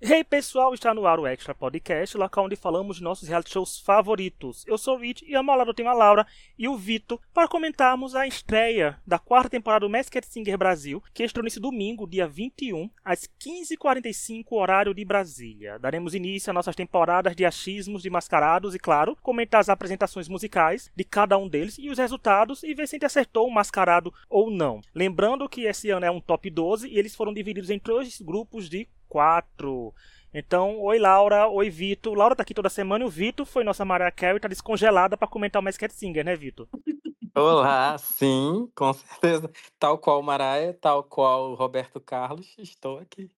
Hey pessoal, está no ar o Extra Podcast, local onde falamos de nossos reality shows favoritos. Eu sou o Rich e ao meu lado tenho a Laura e o Vitor para comentarmos a estreia da quarta temporada do Masked Singer Brasil, que estreou nesse domingo, dia 21, às 15h45, horário de Brasília. Daremos início às nossas temporadas de achismos, de mascarados e, claro, comentar as apresentações musicais de cada um deles e os resultados e ver se a gente acertou o mascarado ou não. Lembrando que esse ano é um top 12 e eles foram divididos em dois grupos de 4. Então, oi Laura, oi Vitor. Laura tá aqui toda semana e o Vitor foi nossa Mariah Carey, tá descongelada para comentar o Masked Singer, né, Vitor? Olá, sim, com certeza. Tal qual Mariah, tal qual Roberto Carlos, estou aqui.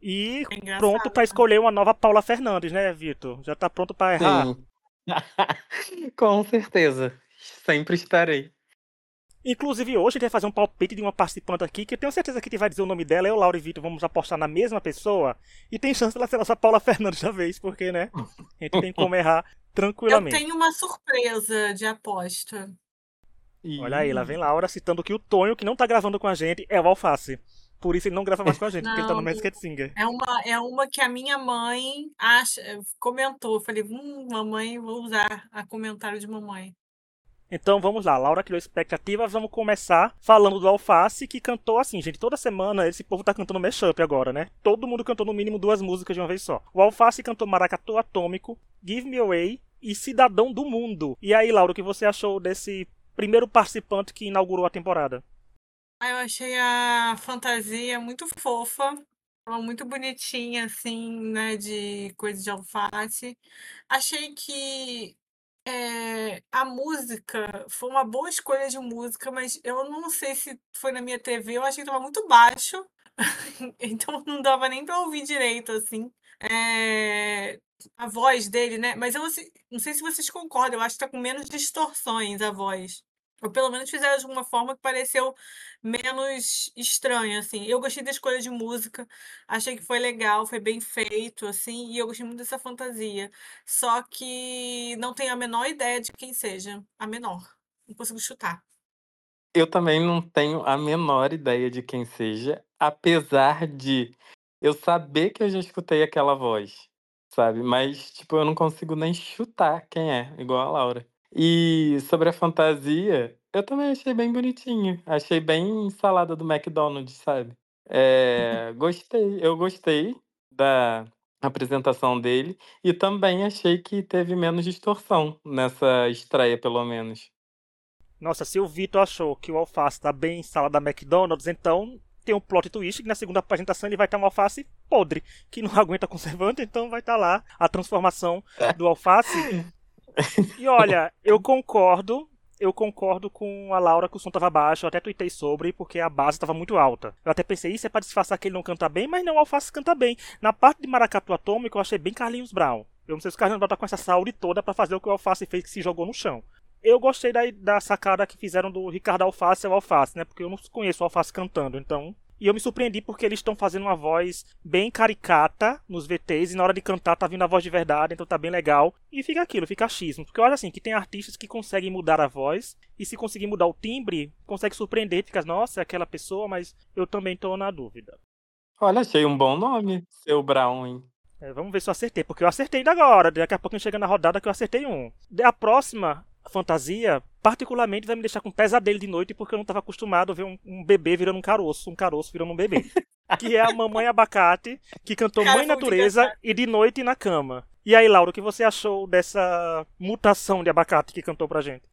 E é pronto para escolher uma nova Paula Fernandes, né, Vitor? Já tá pronto para errar? Sim. com certeza. Sempre estarei. Inclusive, hoje a gente vai fazer um palpite de uma participante aqui, que eu tenho certeza que a gente vai dizer o nome dela. Eu, Laura e Vitor, vamos apostar na mesma pessoa. E tem chance dela ser nossa Paula Fernandes da vez, porque, né? A gente tem como errar tranquilamente. Eu tenho uma surpresa de aposta. Olha aí, lá vem Laura citando que o Tonho, que não tá gravando com a gente, é o Alface. Por isso ele não grava mais com a gente, não, porque ele tá no Masked Singer. É uma, é uma que a minha mãe acha, comentou. Eu falei, hum, mamãe, vou usar a comentário de mamãe. Então vamos lá, Laura criou expectativas, vamos começar falando do Alface, que cantou assim, gente, toda semana esse povo tá cantando mashup agora, né? Todo mundo cantou no mínimo duas músicas de uma vez só. O Alface cantou Maracatu Atômico, Give Me Away e Cidadão do Mundo. E aí, Laura, o que você achou desse primeiro participante que inaugurou a temporada? Ah, eu achei a fantasia muito fofa, muito bonitinha, assim, né, de coisa de alface. Achei que é, a música foi uma boa escolha de música, mas eu não sei se foi na minha TV, eu achei que estava muito baixo, então não dava nem para ouvir direito, assim. É, a voz dele, né? Mas eu não sei se vocês concordam, eu acho que tá com menos distorções a voz. Ou pelo menos fizeram de uma forma que pareceu menos estranho, assim. Eu gostei da escolha de música, achei que foi legal, foi bem feito, assim, e eu gostei muito dessa fantasia. Só que não tenho a menor ideia de quem seja, a menor. Não consigo chutar. Eu também não tenho a menor ideia de quem seja, apesar de eu saber que eu já escutei aquela voz, sabe? Mas, tipo, eu não consigo nem chutar quem é, igual a Laura. E sobre a fantasia, eu também achei bem bonitinho. Achei bem salada do McDonald's, sabe? É, gostei, eu gostei da apresentação dele e também achei que teve menos distorção nessa estreia, pelo menos. Nossa, se o Vitor achou que o alface tá bem salada da McDonald's, então tem um plot twist que na segunda apresentação ele vai estar um alface podre, que não aguenta conservante, então vai estar lá a transformação do alface e olha, eu concordo. Eu concordo com a Laura que o som tava baixo, eu até tuitei sobre, porque a base tava muito alta. Eu até pensei, isso é pra disfarçar que ele não canta bem, mas não, o Alface canta bem. Na parte de Maracatu Atômico, eu achei bem Carlinhos Brown. Eu não sei se o Carlinhos Brown tá com essa saúde toda para fazer o que o Alface fez, que se jogou no chão. Eu gostei da, da sacada que fizeram do Ricardo Alface ao Alface, né? Porque eu não conheço o Alface cantando, então e eu me surpreendi porque eles estão fazendo uma voz bem caricata nos VTs e na hora de cantar tá vindo a voz de verdade, então tá bem legal. E fica aquilo, fica achismo. Porque eu acho assim que tem artistas que conseguem mudar a voz e se conseguir mudar o timbre, consegue surpreender, fica, nossa, é aquela pessoa, mas eu também tô na dúvida. Olha, achei um bom nome, seu Brown, hein? É, vamos ver se eu acertei, porque eu acertei ainda agora. Daqui a pouco chega na rodada que eu acertei um. A próxima fantasia, particularmente, vai me deixar com pesadelo de noite porque eu não estava acostumado a ver um, um, bebê virando um caroço, um caroço virando um bebê. que é a Mamãe Abacate, que cantou Cara, Mãe Natureza e De Noite na Cama. E aí, Laura, o que você achou dessa mutação de abacate que cantou pra gente?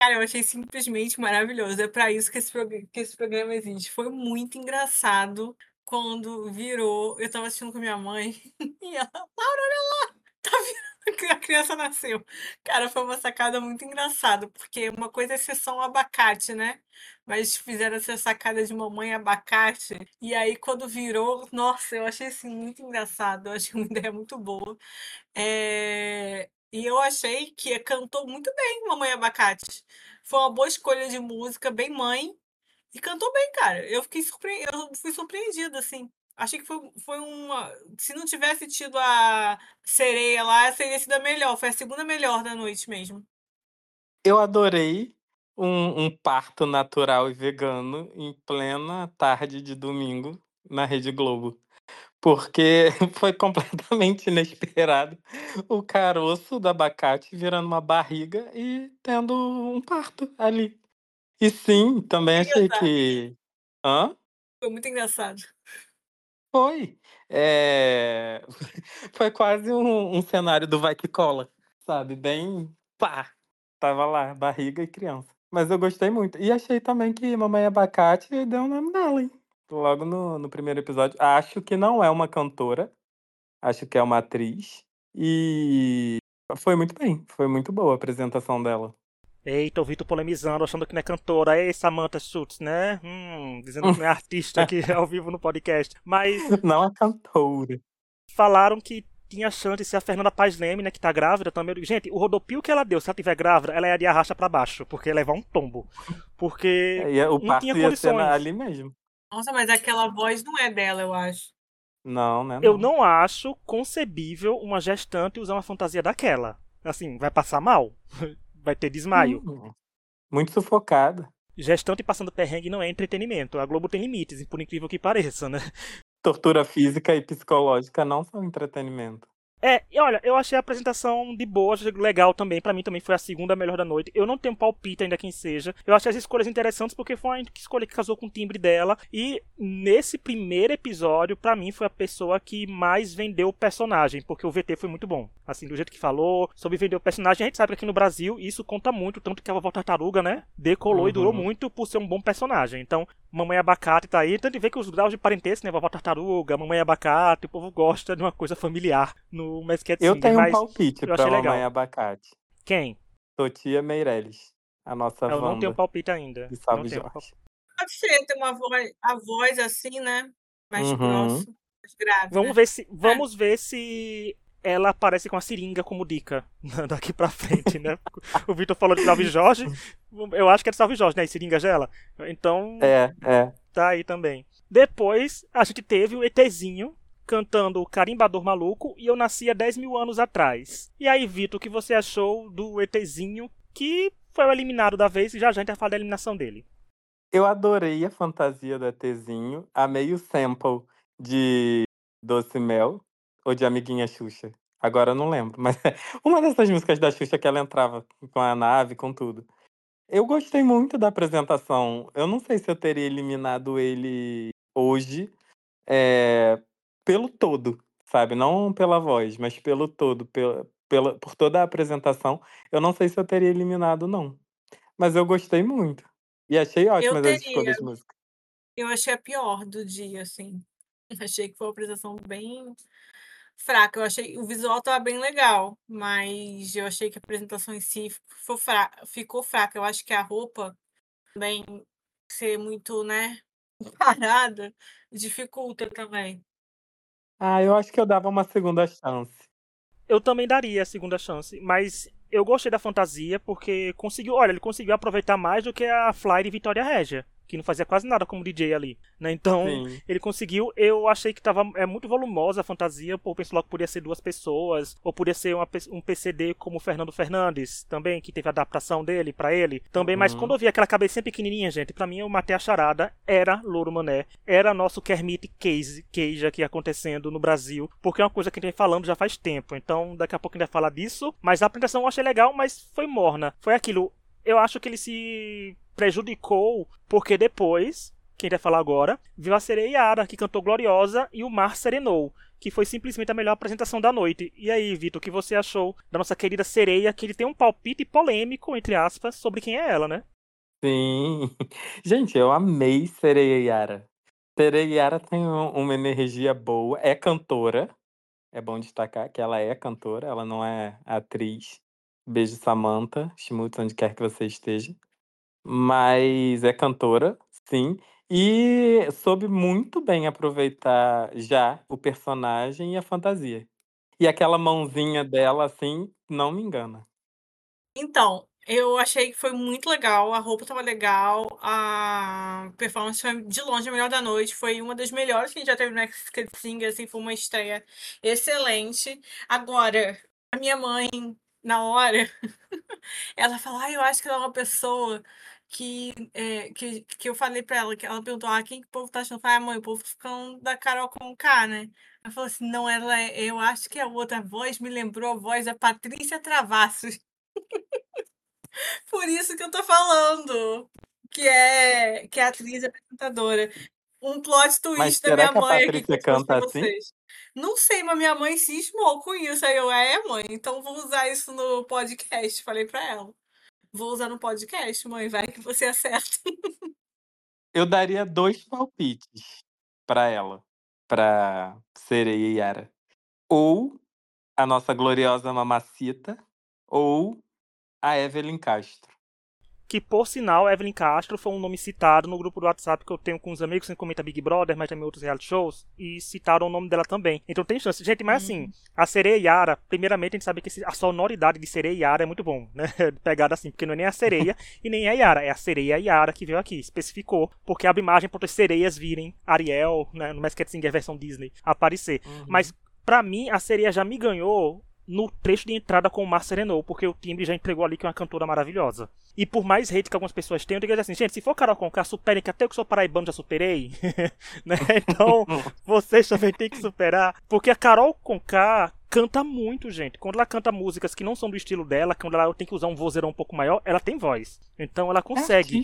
Cara, eu achei simplesmente maravilhoso. É para isso que esse, que esse programa existe. Foi muito engraçado quando virou. Eu tava assistindo com minha mãe e ela, Laura, olha lá! Tá virando a criança nasceu. Cara, foi uma sacada muito engraçada, porque uma coisa é um abacate, né? Mas fizeram essa sacada de mamãe abacate. E aí, quando virou, nossa, eu achei assim muito engraçado. Eu achei uma ideia muito boa. É... E eu achei que cantou muito bem Mamãe Abacate. Foi uma boa escolha de música, bem mãe. E cantou bem, cara. Eu fiquei surpre... eu fui surpreendida, assim. Achei que foi, foi uma. Se não tivesse tido a sereia lá, seria sido a melhor. Foi a segunda melhor da noite mesmo. Eu adorei um, um parto natural e vegano em plena tarde de domingo na Rede Globo. Porque foi completamente inesperado o caroço do abacate virando uma barriga e tendo um parto ali. E sim, também achei que. Hã? Foi muito engraçado. Foi. É... Foi quase um, um cenário do vai que cola, sabe? Bem pá. Tava lá, barriga e criança. Mas eu gostei muito. E achei também que Mamãe Abacate deu o nome dela, hein? Logo no, no primeiro episódio. Acho que não é uma cantora. Acho que é uma atriz. E foi muito bem. Foi muito boa a apresentação dela. Eita, o Vitor polemizando, achando que não é cantora. Ei, Samantha Schultz, né? Hum, dizendo que não é artista aqui ao vivo no podcast. Mas Não é cantora. falaram que tinha chance de ser a Fernanda Paz Leme, né? Que tá grávida também. Gente, o rodopio que ela deu, se ela tiver grávida, ela ia de arracha pra baixo, porque ia levar um tombo. Porque É, e o não tinha ia ser na- condições. ali mesmo. Nossa, mas aquela voz não é dela, eu acho. Não, né? Eu não acho concebível uma gestante usar uma fantasia daquela. Assim, vai passar mal. Vai ter desmaio. Hum, Muito sufocada. Gestante passando perrengue não é entretenimento. A Globo tem limites, por incrível que pareça, né? Tortura física e psicológica não são entretenimento. É, e olha, eu achei a apresentação de boa, achei legal também. Pra mim também foi a segunda melhor da noite. Eu não tenho palpite ainda quem seja. Eu achei as escolhas interessantes porque foi uma escolha que casou com o timbre dela. E nesse primeiro episódio, pra mim, foi a pessoa que mais vendeu o personagem, porque o VT foi muito bom. Assim, do jeito que falou, sobre vender o personagem, a gente sabe que aqui no Brasil isso conta muito, tanto que a vovó Tartaruga, né, decolou e durou Uhum. muito por ser um bom personagem. Então, Mamãe Abacate tá aí, tanto de ver que os graus de parentesco, né, vovó Tartaruga, Mamãe Abacate, o povo gosta de uma coisa familiar no Mesquite Eu Singer, tenho um palpite eu pra Mamãe legal. Abacate. quem? Totia Meirelles, a nossa Eu não Wanda tenho palpite ainda. de Não Salve tenho Jorge. Pode ser, ter uma voz, a voz assim, né? Mais Uhum. grossa, mais grave. Vamos né? ver se vamos ver se ela aparece com a seringa como dica daqui pra frente, né? O Vitor falou de Salve Jorge, eu acho que é de Salve Jorge, né? E seringa gela. Então, É, é. tá aí também. Depois, a gente teve o ETzinho cantando o Carimbador Maluco e eu nasci há 10 mil anos atrás. E aí, Vitor, o que você achou do ETzinho que foi o eliminado da vez e já já a gente vai falar da eliminação dele? Eu adorei a fantasia do ETzinho, amei o sample de Doce Mel ou de Amiguinha Xuxa. Agora eu não lembro, mas uma dessas músicas da Xuxa que ela entrava com a nave, com tudo. Eu gostei muito da apresentação. Eu não sei se eu teria eliminado ele hoje é, pelo todo, sabe? Não pela voz, mas pelo todo, pela, pela, por toda a apresentação. Eu não sei se eu teria eliminado, não. Mas eu gostei muito. E achei ótimas as teria. escolhas de música. Eu achei a pior do dia, assim. Achei que foi uma apresentação bem fraca. Eu achei o visual tava bem legal, mas eu achei que a apresentação em si ficou, fra... ficou fraca. Eu acho que a roupa também ser muito, né, parada dificulta também. Ah, eu acho que eu dava uma segunda chance. Eu também daria a segunda chance, mas eu gostei da fantasia porque conseguiu, olha, ele conseguiu aproveitar mais do que a Fly e Vitória Régia, que não fazia quase nada como DJ ali, né? Então, Sim. ele conseguiu, eu achei que tava é muito volumosa a fantasia, pô, eu logo que podia ser duas pessoas, ou podia ser uma, um PCD como o Fernando Fernandes, também, que teve a adaptação dele pra ele, também, mas Uhum. quando eu vi aquela cabecinha pequenininha, gente, pra mim eu matei a charada, era Louro Mané, era nosso Kermit Case, Cage aqui acontecendo no Brasil, porque é uma coisa que a gente vem falando já faz tempo, então daqui a pouco a gente vai falar disso, mas a apresentação eu achei legal, mas foi morna, foi aquilo, eu acho que ele se prejudicou porque depois, quem vai falar agora, viu a sereia Yara, que cantou Gloriosa, e o Mar Serenou, que foi simplesmente a melhor apresentação da noite. E aí, Vitor, o que você achou da nossa querida sereia, que ele tem um palpite polêmico, entre aspas, sobre quem é ela, né? Sim. Gente, eu amei Sereia Yara. Sereia Yara tem um- uma energia boa, é cantora. É bom destacar que ela é cantora, ela não é atriz. Beijo, Samantha, Schmutz, onde quer que você esteja. Mas é cantora, sim. E soube muito bem aproveitar já o personagem e a fantasia. E aquela mãozinha dela, assim, não me engana. Então, eu achei que foi muito legal, a roupa estava legal, a performance foi de longe a melhor da noite, foi uma das melhores que a gente já teve no Next Singer, assim, foi uma estreia excelente. Agora, a minha mãe, na hora, ela fala, ah, eu acho que ela é uma pessoa que, é, que, que eu falei pra ela, que ela perguntou, ah, quem que o povo tá achando? Eu falei, ah, mãe, o povo tá ficando da Carol com K, né? Ela falou assim, não, ela é, eu acho que a outra voz me lembrou a voz da Patrícia Travassos. Por isso que eu tô falando. Que é, que é atriz e apresentadora. Um plot twist da minha mãe aqui que canta assim? vocês. Não sei, mas minha mãe cismou com isso. Aí eu, é, mãe, então vou usar isso no podcast. Falei pra ela. Vou usar no podcast, mãe, vai que você acerta. Eu daria dois palpites pra ela, pra Sereia e Yara. Ou a nossa gloriosa mamacita, ou a Evelyn Castro que por sinal, Evelyn Castro foi um nome citado no grupo do WhatsApp que eu tenho com os amigos que comenta Big Brother, mas também outros reality shows, e citaram o nome dela também. Então tem chance. Gente, mas assim, uhum. a Sereia Yara, primeiramente a gente sabe que a sonoridade de Sereia Yara é muito bom, né? Pegada assim, porque não é nem a sereia e nem a Yara, é a Sereia Yara que veio aqui, especificou, porque abre imagem para outras sereias virem Ariel, né, no Masked Singer versão Disney, aparecer. Uhum. Mas para mim, a sereia já me ganhou no trecho de entrada com o Mar Serenou, porque o timbre já entregou ali que é uma cantora maravilhosa. E por mais hate que algumas pessoas tenham, eu digo assim, gente, se for Carol Conká, superem, que até eu que sou paraibano já superei, né? Então, vocês também têm que superar, porque a Carol Conká canta muito, gente. Quando ela canta músicas que não são do estilo dela, quando ela tem que usar um vozeirão um pouco maior, ela tem voz. Então ela consegue.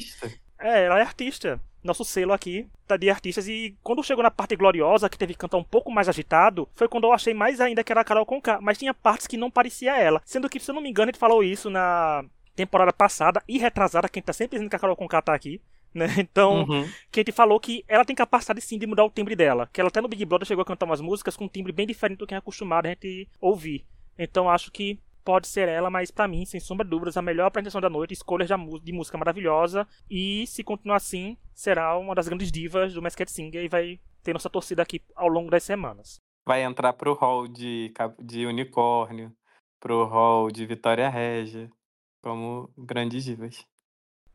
É, é ela é artista nosso selo aqui tá de artistas. E quando chegou na parte gloriosa, que teve que cantar um pouco mais agitado, foi quando eu achei mais ainda que era a Carol Conká. Mas tinha partes que não parecia ela. Sendo que, se eu não me engano, ele falou isso na temporada passada e retrasada, quem tá sempre dizendo que a Carol Conká tá aqui. Né? Então, uhum. que a gente falou que ela tem capacidade sim de mudar o timbre dela. Que ela até no Big Brother chegou a cantar umas músicas com um timbre bem diferente do que é acostumado a gente ouvir. Então acho que pode ser ela, mas para mim, sem sombra de dúvidas, a melhor apresentação da noite, escolha de música maravilhosa. E se continuar assim, será uma das grandes divas do Masked Singer e vai ter nossa torcida aqui ao longo das semanas. Vai entrar pro hall de, de unicórnio, pro hall de Vitória Régia, como grandes divas.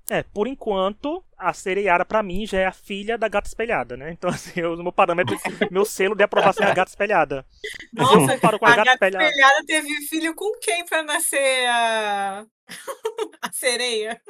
É, por enquanto, a Sereiara para mim já é a filha da gata espelhada, né? Então, assim, o meu parâmetro, meu selo de aprovação é a gata espelhada. Nossa, com a, a gata, gata espelhada. espelhada teve filho com quem pra nascer a, a sereia?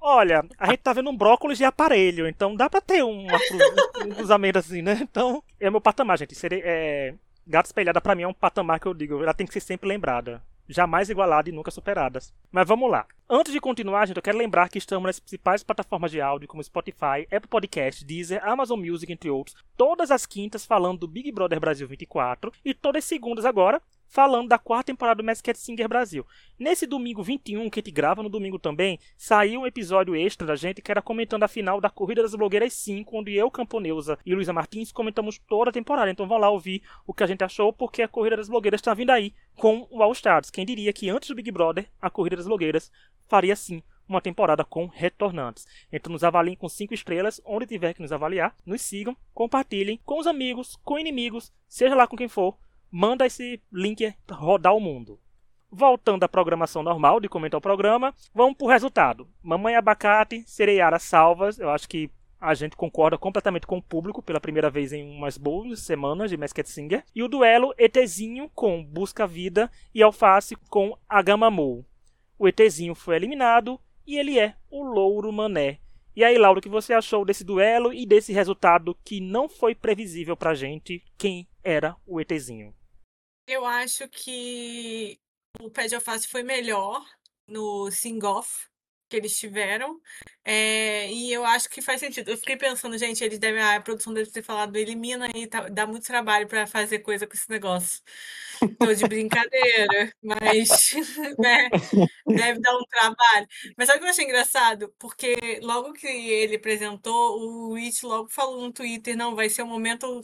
Olha, a gente tá vendo um brócolis de aparelho, então dá pra ter um, um cruzamento assim, né? Então, é o meu patamar, gente. Sereia, é... Gata espelhada para mim é um patamar que eu digo, ela tem que ser sempre lembrada jamais igualadas e nunca superadas. Mas vamos lá. Antes de continuar, gente, eu quero lembrar que estamos nas principais plataformas de áudio, como Spotify, Apple Podcast, Deezer, Amazon Music, entre outros, todas as quintas falando do Big Brother Brasil 24 e todas as segundas agora falando da quarta temporada do Masked Singer Brasil. Nesse domingo 21, que a gente grava no domingo também, saiu um episódio extra da gente que era comentando a final da Corrida das Blogueiras 5, onde eu, Camponeusa e Luísa Martins comentamos toda a temporada. Então vão lá ouvir o que a gente achou, porque a Corrida das Blogueiras está vindo aí com o All Stars. Quem diria que antes do Big Brother, a Corrida das Blogueiras faria sim uma temporada com retornantes. Então nos avaliem com 5 estrelas, onde tiver que nos avaliar, nos sigam, compartilhem com os amigos, com inimigos, seja lá com quem for, manda esse link rodar o mundo. Voltando à programação normal de comentar o programa, vamos para o resultado. Mamãe Abacate, Sereiara Salvas, eu acho que a gente concorda completamente com o público pela primeira vez em umas boas semanas de Masked Singer. E o duelo ETzinho com Busca Vida e Alface com Agamamou. O ETzinho foi eliminado e ele é o Louro Mané. E aí, Laura, o que você achou desse duelo e desse resultado que não foi previsível pra gente quem era o ETzinho? Eu acho que o pé de alface foi melhor no sing-off que eles tiveram. É, e eu acho que faz sentido. Eu fiquei pensando, gente, eles devem, a produção deve ter falado, elimina aí, tá, dá muito trabalho para fazer coisa com esse negócio. Tô de brincadeira, mas né, deve dar um trabalho. Mas sabe o que eu achei engraçado? Porque logo que ele apresentou, o Witch logo falou no Twitter, não, vai ser o momento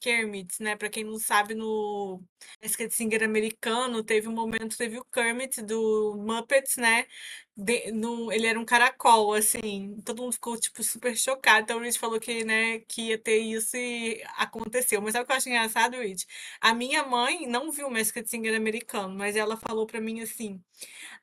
Kermit, né? Para quem não sabe, no Skate Singer americano, teve um momento, teve o Kermit do Muppets, né? De, no, ele era um caracol, assim, todo mundo ficou, tipo, super chocado. Então o Rich falou que, né, que ia ter isso e aconteceu. Mas sabe o que eu acho engraçado, Rich? A minha mãe não viu o Masked Singer americano, mas ela falou pra mim assim: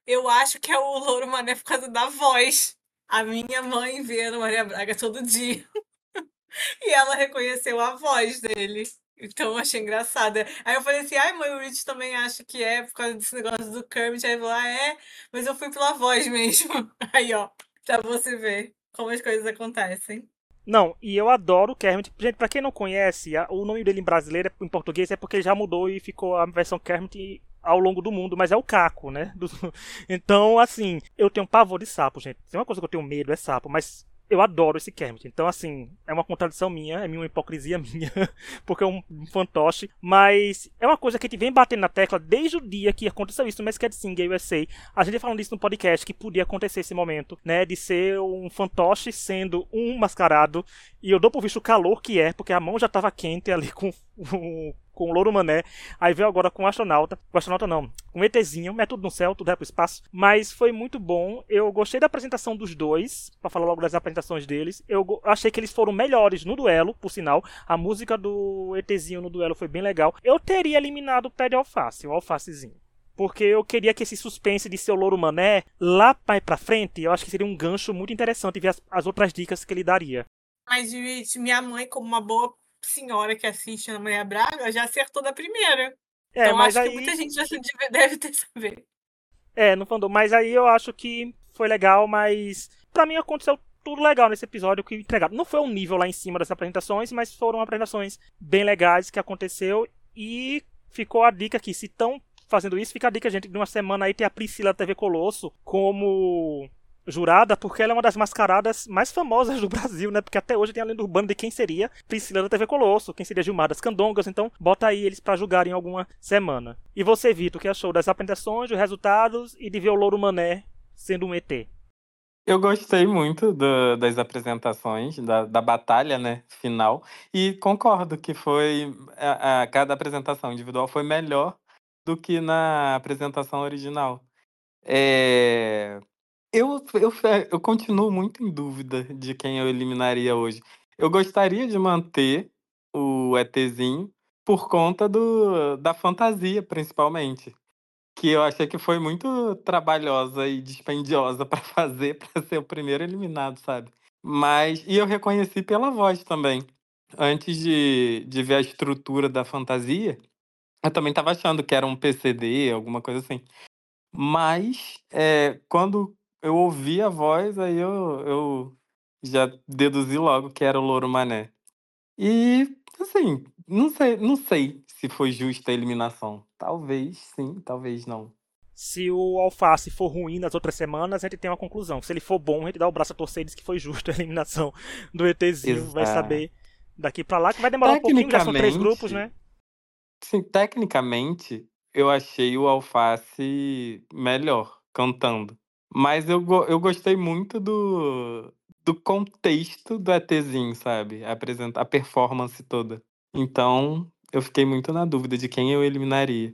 eu acho que é o Louro Mané por causa da voz. A minha mãe vê a Maria Braga todo dia. e ela reconheceu a voz dele. Então eu achei engraçada. Aí eu falei assim, ai mãe, o Rich também acha que é por causa desse negócio do Kermit. Aí falou, ah, é? Mas eu fui pela voz mesmo. Aí, ó, Pra você ver como as coisas acontecem. Não, e eu adoro o Kermit. Gente, pra quem não conhece, o nome dele em brasileiro, em português, é porque ele já mudou e ficou a versão Kermit ao longo do mundo, mas é o Caco, né? Então, assim, eu tenho pavor de sapo, gente. É uma coisa que eu tenho medo, é sapo, mas eu adoro esse Kermit. Então, assim, é uma contradição minha, é uma hipocrisia minha, porque é um, fantoche. Mas é uma coisa que a gente vem batendo na tecla desde o dia que aconteceu isso no Masked Singer USA. A gente falando isso no podcast que podia acontecer esse momento, né? De ser um fantoche sendo um mascarado. E eu dou por visto o calor que é, porque a mão já estava quente ali com o com o Louro Mané, aí veio agora com o astronauta, com o astronauta não, com o ETzinho, é tudo no céu, tudo é pro espaço, mas foi muito bom, eu gostei da apresentação dos dois, para falar logo das apresentações deles, eu achei que eles foram melhores no duelo, por sinal, a música do ETzinho no duelo foi bem legal, eu teria eliminado o pé de alface, o alfacezinho. Porque eu queria que esse suspense de seu louro mané, lá pra frente, eu acho que seria um gancho muito interessante ver as, as outras dicas que ele daria. Mas, minha mãe, como uma boa senhora que assiste Ana Maria Braga já acertou da primeira. É, então mas acho aí... que muita gente já deve ter saber. É, no fandom. Mas aí eu acho que foi legal, mas para mim aconteceu tudo legal nesse episódio que entregaram. Não foi um nível lá em cima das apresentações, mas foram apresentações bem legais que aconteceu e ficou a dica aqui, se estão fazendo isso, fica a dica, gente, de uma semana aí tem a Priscila TV Colosso como jurada porque ela é uma das mascaradas mais famosas do Brasil, né? Porque até hoje tem a lenda urbana de quem seria Priscila da TV Colosso, quem seria Gilmar das Candongas, então bota aí eles para julgarem alguma semana. E você, Vitor, o que achou das apresentações, dos resultados e de ver o Louro Mané sendo um ET? Eu gostei muito do, das apresentações, da, da batalha né, final, e concordo que foi a, a, cada apresentação individual foi melhor do que na apresentação original. É, eu, eu, eu continuo muito em dúvida de quem eu eliminaria hoje. Eu gostaria de manter o ETzinho por conta do, da fantasia, principalmente. Que eu achei que foi muito trabalhosa e dispendiosa para fazer, para ser o primeiro eliminado, sabe? Mas. E eu reconheci pela voz também. Antes de, de ver a estrutura da fantasia, eu também estava achando que era um PCD, alguma coisa assim. Mas, é, quando eu ouvi a voz, aí eu, eu já deduzi logo que era o Louro Mané. E, assim, não sei, não sei se foi justa a eliminação. Talvez sim, talvez não. Se o Alface for ruim nas outras semanas, a gente tem uma conclusão. Se ele for bom, a gente dá o braço a torcer e diz que foi justa a eliminação do ETzinho. Exato. Vai saber daqui para lá, que vai demorar um pouquinho, já são três grupos, né? Sim, tecnicamente, eu achei o Alface melhor cantando. Mas eu, eu gostei muito do, do contexto do ETzinho, sabe? A, apresenta, a performance toda. Então, eu fiquei muito na dúvida de quem eu eliminaria.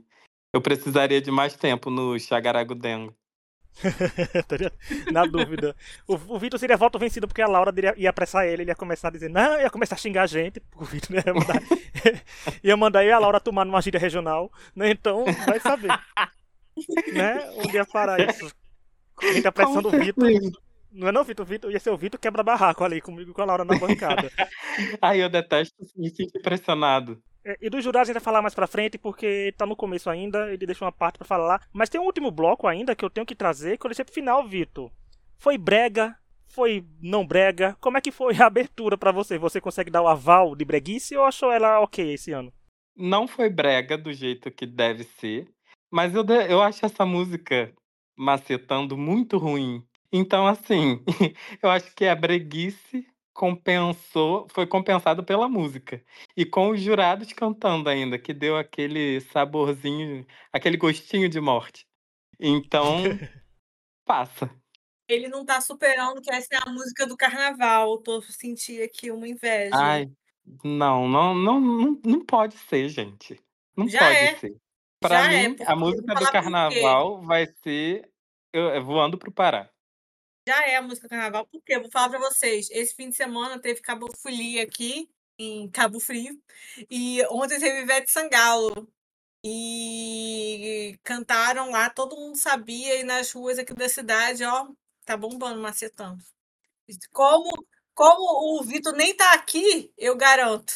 Eu precisaria de mais tempo no Chagaragudengo. na dúvida. O, o Vitor seria voto vencido porque a Laura ia, ia apressar ele, ele ia começar a dizer, não, ia começar a xingar a gente, o Vitor ia mandar, ia mandar eu e a Laura tomar numa gíria regional, né? Então, vai saber. né? Onde ia parar isso. A gente tá pressando o Vitor. Não é não, Vitor? Vitor ia ser o Vitor quebra-barraco ali comigo com a Laura na bancada. Ai, eu detesto me sentir pressionado. É, e dos jurados a gente vai falar mais pra frente, porque tá no começo ainda, ele deixa uma parte para falar. Mas tem um último bloco ainda que eu tenho que trazer, que eu deixei pro final, Vitor. Foi brega? Foi não brega? Como é que foi a abertura para você? Você consegue dar o aval de breguice ou achou ela ok esse ano? Não foi brega do jeito que deve ser, mas eu, eu acho essa música macetando muito ruim. Então, assim, eu acho que a breguice compensou, foi compensado pela música. E com os jurados cantando ainda, que deu aquele saborzinho, aquele gostinho de morte. Então, passa. Ele não tá superando que essa é a música do carnaval. Tô sentindo aqui uma inveja. Ai, não, não, não, não, não pode ser, gente. Não Já pode é. ser. Pra Já é, mim, é, a música do carnaval vai ser eu, Voando pro Pará. Já é a música do carnaval, porque eu vou falar para vocês, esse fim de semana teve Cabo Folia aqui, em Cabo Frio, e ontem teve Ivete Sangalo. E cantaram lá, todo mundo sabia, e nas ruas aqui da cidade, ó, tá bombando, macetando. Como, como o Vitor nem tá aqui, eu garanto.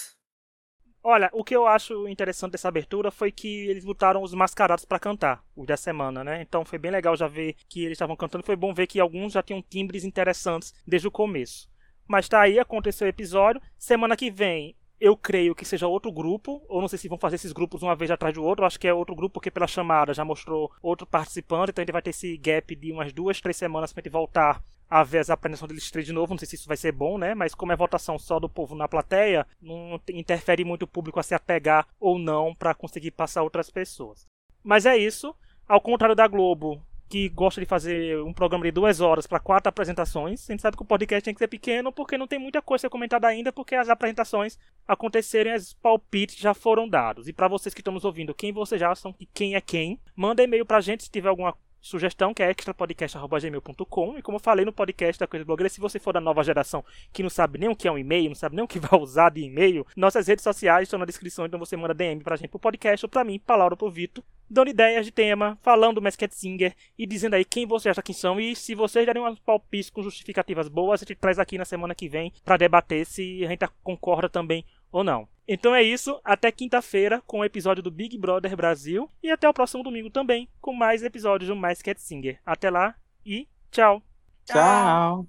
Olha, o que eu acho interessante dessa abertura foi que eles botaram os mascarados para cantar, os da semana, né? Então foi bem legal já ver que eles estavam cantando. Foi bom ver que alguns já tinham timbres interessantes desde o começo. Mas tá aí, aconteceu o episódio. Semana que vem eu creio que seja outro grupo, ou não sei se vão fazer esses grupos uma vez atrás do outro, eu acho que é outro grupo porque pela chamada já mostrou outro participante, então a gente vai ter esse gap de umas duas, três semanas pra gente voltar a ver as apresentações deles três de novo, não sei se isso vai ser bom, né, mas como é votação só do povo na plateia, não interfere muito o público a se apegar ou não para conseguir passar outras pessoas. Mas é isso, ao contrário da Globo, que gosta de fazer um programa de duas horas para quatro apresentações. A gente sabe que o podcast tem que ser pequeno porque não tem muita coisa a comentada ainda, porque as apresentações acontecerem, os palpites já foram dados. E para vocês que estão nos ouvindo, quem vocês já são e quem é quem, manda e-mail pra gente se tiver alguma sugestão, que é extrapodcast.gmail.com. E como eu falei no podcast da Coisa Blogueira, se você for da nova geração que não sabe nem o que é um e-mail, não sabe nem o que vai usar de e-mail, nossas redes sociais estão na descrição, então você manda DM pra gente pro podcast ou pra mim, pra Laura ou pro Vitor, dando ideias de tema, falando do Masked Singer e dizendo aí quem você acha que são. E se vocês derem umas palpites com justificativas boas, a gente traz aqui na semana que vem para debater se a gente concorda também ou não. Então é isso, até quinta-feira com o episódio do Big Brother Brasil e até o próximo domingo também com mais episódios do Mais Cat Singer. Até lá e tchau. Tchau.